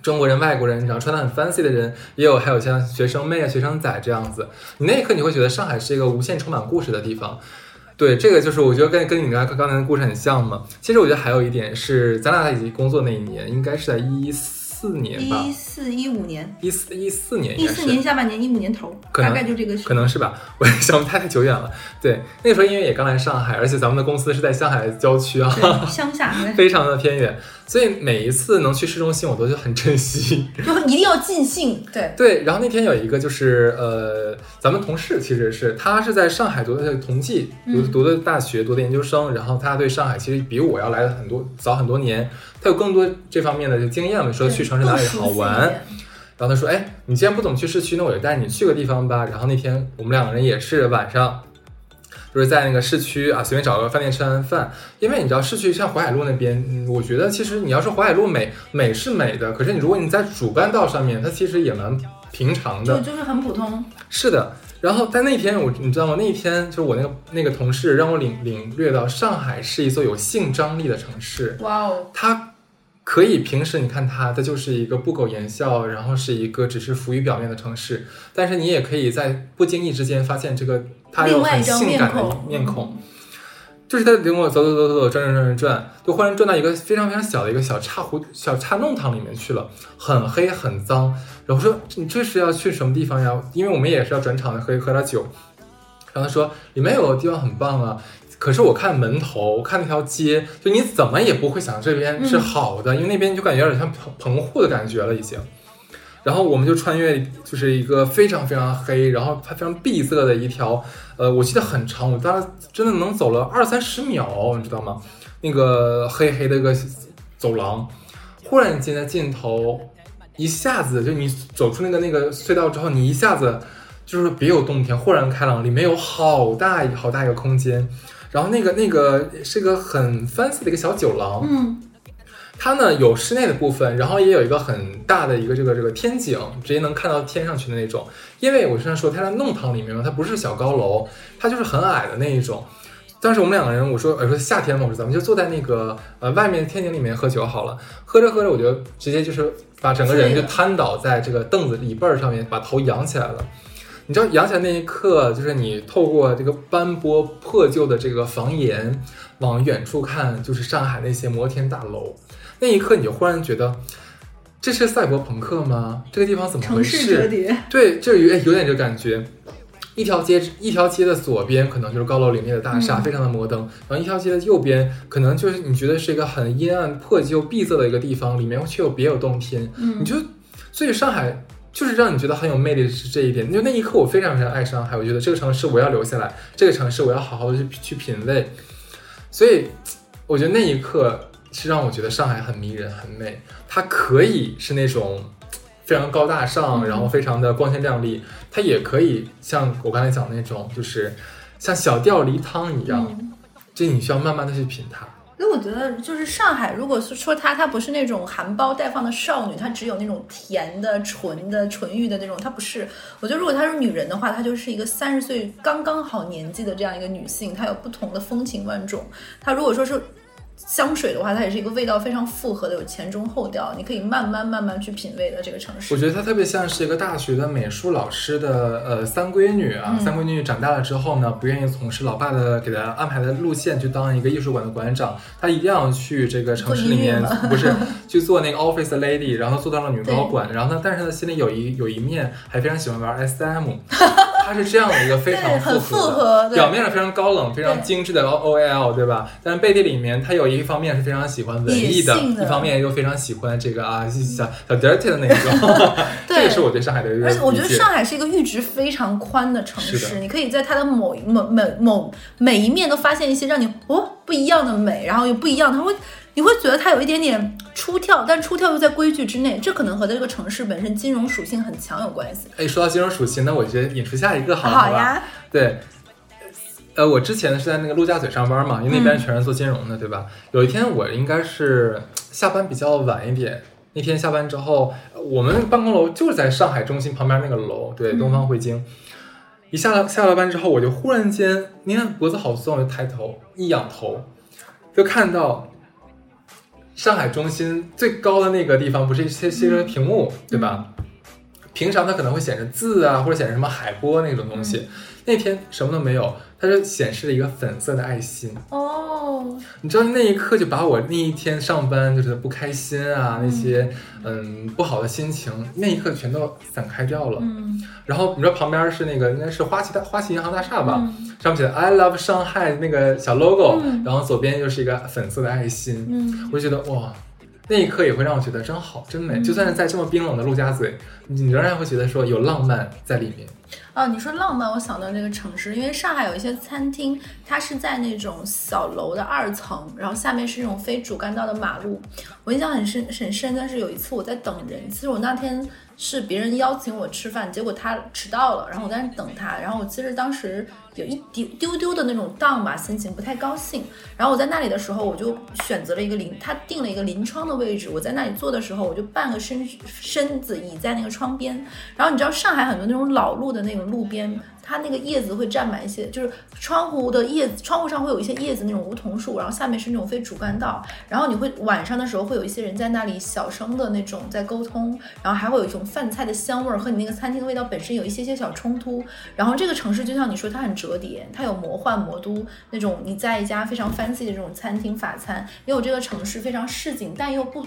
中国人、外国人，然后穿的很 fancy 的人，也有，还有像学生妹啊、学生仔这样子。你那一刻你会觉得上海是一个无限充满故事的地方。对，这个就是我觉得跟跟你刚刚才的故事很像嘛。其实我觉得还有一点是，咱俩在一起工作那一年，应该是在一四年吧，一四一五年，一四一四年，一四年下半年，一五年头，大概就这个，可能是吧。我想不太太久远了。对，那个时候因为也刚来上海，而且咱们的公司是在上海郊区啊，乡下，非常的偏远，所以每一次能去市中心，我都就很珍惜，就一定要尽兴。对对。然后那天有一个就是呃，咱们同事其实是他是在上海读的同济，读读的大学，读的研究生，然后他对上海其实比我要来的很多早很多年。他有更多这方面的就经验嘛，说去城市哪里好玩。然后他说：“哎，你既然不怎么去市区，那我就带你去个地方吧。”然后那天我们两个人也是晚上，就是在那个市区啊，随便找个饭店吃完饭。因为你知道市区像淮海路那边，嗯，我觉得其实你要说淮海路美，美是美的，可是你如果你在主干道上面，它其实也蛮平常的，就就是很普通。是的。然后在那天我你知道吗？那天就是我那个那个同事让我领领略到上海是一座有性张力的城市。哇哦，它可以平时你看它，它就是一个不苟言笑，然后是一个只是浮于表面的城市。但是你也可以在不经意之间发现这个它有很性感的面孔面孔。就是他领我走走走走走转转转转转，就忽然转到一个非常非常小的一个小岔湖小岔弄堂里面去了，很黑很脏。然后说你这是要去什么地方呀？因为我们也是要转场的，喝喝点酒。然后他说里面有个地方很棒啊，可是我看门头，看那条街，就你怎么也不会想这边是好的，因为那边就感觉有点像棚棚户的感觉了已经。然后我们就穿越，就是一个非常非常黑，然后它非常闭塞的一条，呃，我记得很长，我当时真的能走了二三十秒，你知道吗？那个黑黑的一个走廊，忽然间在尽头，一下子就你走出那个那个隧道之后，你一下子就是别有洞天，豁然开朗，里面有好大好大一个空间，然后那个那个是个很 fancy 的一个小酒廊，嗯，它呢有室内的部分，然后也有一个很大的一个这个这个天井，直接能看到天上去的那种。因为我之前说它在弄堂里面嘛，它不是小高楼，它就是很矮的那一种。当时我们两个人，我说我说夏天嘛，我说咱们就坐在那个呃外面天井里面喝酒好了。喝着喝着，我就直接就是把整个人就瘫倒在这个凳子椅背儿上面，把头仰起来了。你知道仰起来那一刻，就是你透过这个斑驳破旧的这个房檐，往远处看，就是上海那些摩天大楼。那一刻，你就忽然觉得，这是赛博朋克吗？这个地方怎么回城市折事？叠，对，就有哎有点这个感觉。一条街一条街的左边可能就是高楼林立的大厦，嗯非常的摩登。然后一条街的右边可能就是你觉得是一个很阴暗、破旧、闭塞的一个地方，里面却又别有洞天。嗯你就所以上海就是让你觉得很有魅力的是这一点。就那一刻，我非常非常爱上海，我觉得这个城市我要留下来，这个城市我要好好的去去品味。所以我觉得那一刻是让我觉得上海很迷人、很美。它可以是那种非常高大上，嗯然后非常的光鲜亮丽，它也可以像我刚才讲的那种，就是像小吊梨汤一样，嗯这你需要慢慢的去品它。所以我觉得，就是上海，如果是说她，她不是那种含苞待放的少女，她只有那种甜的、纯的、纯欲的那种，她不是。我觉得，如果她是女人的话，她就是一个三十岁刚刚好年纪的这样一个女性，她有不同的风情万种。她如果说是香水的话，它也是一个味道非常复合的，有前中后调，你可以慢慢慢慢去品味的这个城市。我觉得它特别像是一个大学的美术老师的呃三闺女啊，嗯三闺女长大了之后呢，不愿意从事老爸的给她安排的路线去当一个艺术馆的馆长，她一定要去这个城市里面不是去做那个 office lady，然后做到了女高管，然后呢，但是呢心里有一有一面还非常喜欢玩 SM。她是这样的一个非常复复合对表面上非常高冷、非常精致的 OL，对吧？但是背地里面，他有一方面是非常喜欢文艺的，的一方面又非常喜欢这个啊小小 dirty 的那种。这对个是我对上海的一个而且我觉得上海是一个阈值非常宽的城市，你可以在它的某某某某每一面都发现一些让你哦不一样的美，然后又不一样，它会你会觉得它有一点点出跳，但出跳又在规矩之内，这可能和这个城市本身金融属性很强有关系。哎，说到金融属性，那我觉得引出下一个好了，好呀，对，呃，我之前是在那个陆家嘴上班嘛，因为那边全是做金融的，对吧？有一天我应该是下班比较晚一点，那天下班之后，我们办公楼就是在上海中心旁边那个楼，对，嗯东方汇京。一下了下了班之后，我就忽然间，你看脖子好酸，我就抬头一仰头，就看到上海中心最高的那个地方，不是一些些个屏幕，对吧？平常它可能会显示字啊，或者显示什么海波那种东西，那天什么都没有，它就显示了一个粉色的爱心。哦，你知道那一刻就把我那一天上班就是不开心啊，那些嗯不好的心情，那一刻全都散开掉了。嗯然后你知道旁边是那个应该是花旗大花旗银行大厦吧，嗯上面写的 I love Shanghai” 那个小 logo，、嗯然后左边又是一个粉色的爱心，嗯，我就觉得哇。那一刻也会让我觉得真好，真美。嗯就算是在这么冰冷的陆家嘴，你仍然会觉得说有浪漫在里面。哦，你说浪漫，我想到那个城市，因为上海有一些餐厅，它是在那种小楼的二层，然后下面是那种非主干道的马路。我印象很深很深，但是有一次我在等人，其实我那天是别人邀请我吃饭，结果他迟到了，然后我在那等他，然后我其实当时有一丢丢丢的那种荡吧，心情不太高兴。然后我在那里的时候，我就选择了一个临，他定了一个临窗的位置，我在那里坐的时候，我就半个身身子倚在那个窗边。然后你知道上海很多那种老路的那种路边，它那个叶子会占满一些，就是窗户的叶子，窗户上会有一些叶子那种梧桐树，然后下面是那种非主干道，然后你会晚上的时候会有一些人在那里小声的那种在沟通，然后还会有一种饭菜的香味儿和你那个餐厅的味道本身有一些些小冲突。然后这个城市就像你说，它很折叠，它有魔幻魔都那种你在一家非常 fancy 的这种餐厅法餐，也有这个城市非常市井但又不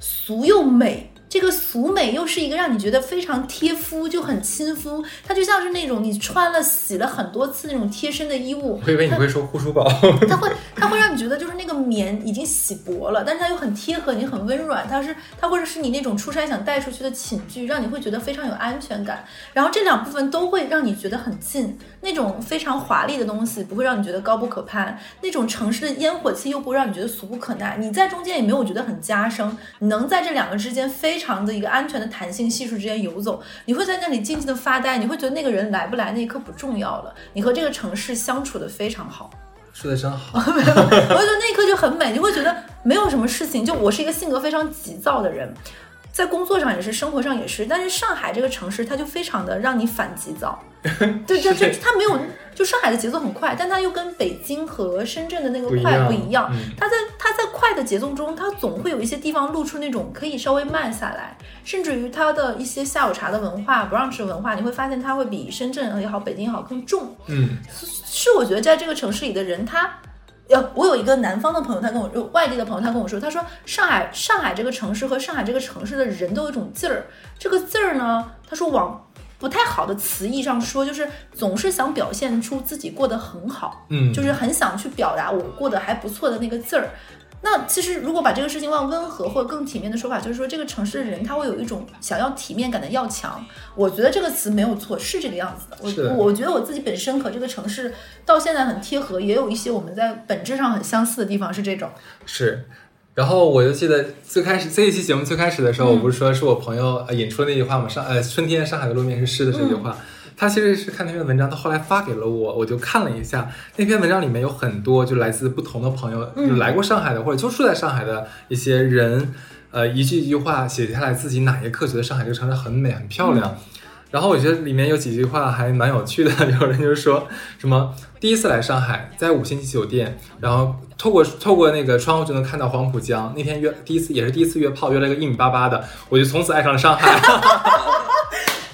俗又美。这个俗美又是一个让你觉得非常贴肤，就很亲肤，它就像是那种你穿了洗了很多次那种贴身的衣物。我以为你会说护舒宝，它会它会让你觉得就是那个棉已经洗薄了，但是它又很贴合你，很温软。它是它或者是你那种出差想带出去的寝具，让你会觉得非常有安全感。然后这两部分都会让你觉得很近，那种非常华丽的东西不会让你觉得高不可攀，那种城市的烟火气又不会让你觉得俗不可耐。你在中间也没有觉得很加生，你能在这两个之间非常的一个安全的弹性系数之间游走，你会在那里静静的发呆，你会觉得那个人来不来那一刻不重要了，你和这个城市相处的非常好。说的真好，我就觉得那一刻就很美，你会觉得没有什么事情。就我是一个性格非常急躁的人，在工作上也是，生活上也是。但是上海这个城市，它就非常的让你反急躁。对，就就它没有，就上海的节奏很快，但它又跟北京和深圳的那个快不一样。它在它在快的节奏中，它总会有一些地方露出那种可以稍微慢下来，甚至于它的一些下午茶的文化、不让吃文化，你会发现它会比深圳也好、北京也好更重。嗯，是我觉得在这个城市里的人，他。呃，我有一个南方的朋友，他跟我，外地的朋友，他跟我说，他说上海，上海这个城市和上海这个城市的人都有一种劲儿，这个劲儿呢，他说往不太好的词义上说，就是总是想表现出自己过得很好，嗯，就是很想去表达我过得还不错的那个字儿。那其实，如果把这个事情往温和或者更体面的说法，就是说这个城市的人他会有一种想要体面感的要强。我觉得这个词没有错，是这个样子的。我我觉得我自己本身和这个城市到现在很贴合，也有一些我们在本质上很相似的地方，是这种。是。然后我就记得最开始这一期节目最开始的时候，我不是说是我朋友引出那句话吗？上呃春天上海的路面是湿的这句话。他其实是看那篇文章，他后来发给了我，我就看了一下那篇文章，里面有很多就来自不同的朋友，就来过上海的或者就住在上海的一些人，呃，一句一句话写下来自己哪一刻觉得上海这个城市很美很漂亮。然后我觉得里面有几句话还蛮有趣的，有人就说什么第一次来上海，在五星级酒店，然后透过透过那个窗户就能看到黄浦江。那天约第一次也是第一次约炮，约了个一米八八的，我就从此爱上了上海。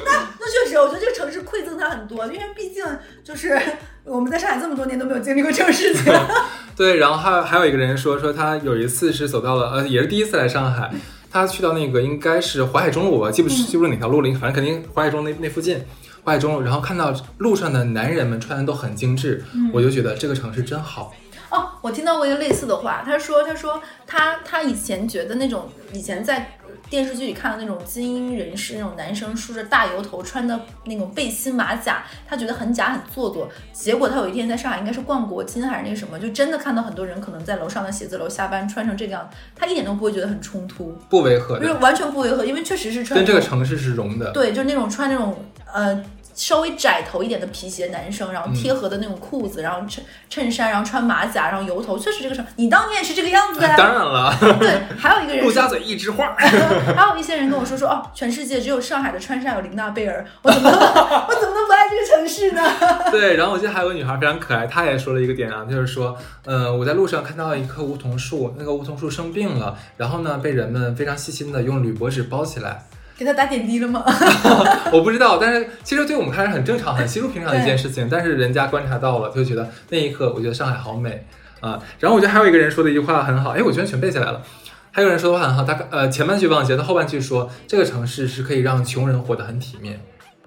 那那确实我觉得这个城市馈赠他很多，因为毕竟就是我们在上海这么多年都没有经历过这种事情。对，然后还还有一个人说说他有一次是走到了呃也是第一次来上海，他去到那个应该是淮海中路吧，记不记不住哪条路了，反正肯定淮海中那那附近淮海中路，然后看到路上的男人们穿的都很精致，我就觉得这个城市真好。哦，我听到过一个类似的话，他说他说他他以前觉得那种以前在。电视剧里看到那种精英人士，那种男生梳着大油头，穿的那种背心马甲，他觉得很假很做作。结果他有一天在上海，应该是逛国金还是那个什么，就真的看到很多人可能在楼上的写字楼下班穿成这个样子，他一点都不会觉得很冲突，不违和，就是完全不违和，因为确实是穿跟这个城市是融的。对，就是那种穿那种呃。稍微窄头一点的皮鞋，男生，然后贴合的那种裤子，然后衬衬衫，然后穿马甲，然后油头，确实这个时候，你当年也是这个样子的。当然了。对，还有一个人。陆家嘴一枝花。还有一些人跟我说说，哦，全世界只有上海的川沙有林娜贝尔，我怎么我怎么能不爱这个城市呢？对，然后我记得还有个女孩非常可爱，她也说了一个点啊，就是说，嗯，我在路上看到一棵梧桐树，那个梧桐树生病了，然后呢，被人们非常细心的用铝箔纸包起来。给他打点滴了吗？我不知道，但是其实对我们看来很正常、很稀疏平常的一件事情。但是人家观察到了，就觉得那一刻，我觉得上海好美啊。然后我觉得还有一个人说的一句话很好，哎，我居然全背下来了。还有人说的话很好，大概呃前半句忘记了，后半句说这个城市是可以让穷人活得很体面。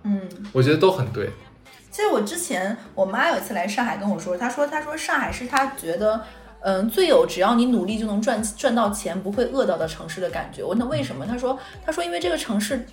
嗯，我觉得都很对。其实我之前我妈有一次来上海跟我说，她说她说上海是她觉得。嗯，最有只要你努力就能赚赚到钱，不会饿到的城市的感觉。我问他为什么，他说他说因为这个城市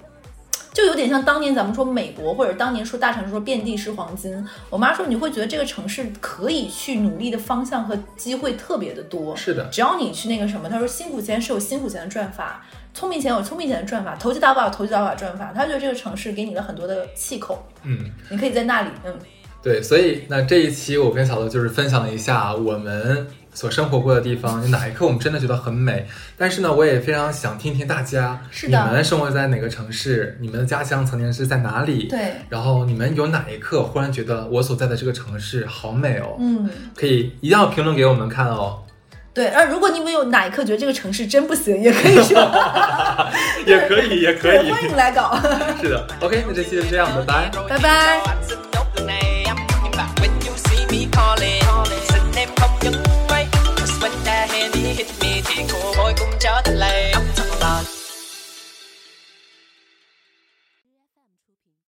就有点像当年咱们说美国，或者当年说大城市说遍地是黄金。我妈说你会觉得这个城市可以去努力的方向和机会特别的多。是的，只要你去那个什么，他说辛苦钱是有辛苦钱的赚法，聪明钱有聪明钱的赚法，投机倒把有投机倒把赚法。他觉得这个城市给你了很多的气口，嗯，你可以在那里，嗯，对，所以那这一期我跟小乐就是分享了一下我们。所生活过的地方，有哪一刻我们真的觉得很美？但是呢，我也非常想听听大家，是的你们生活在哪个城市？你们的家乡曾经是在哪里？对，然后你们有哪一刻忽然觉得我所在的这个城市好美哦？嗯，可以一定要评论给我们看哦。对。而如果你们有哪一刻觉得这个城市真不行，也可以说，也可以，也可，以，欢迎来搞。是的。OK，那这期就这样，拜拜。拜拜 hit me thì cô boy cũng trở thành lầy.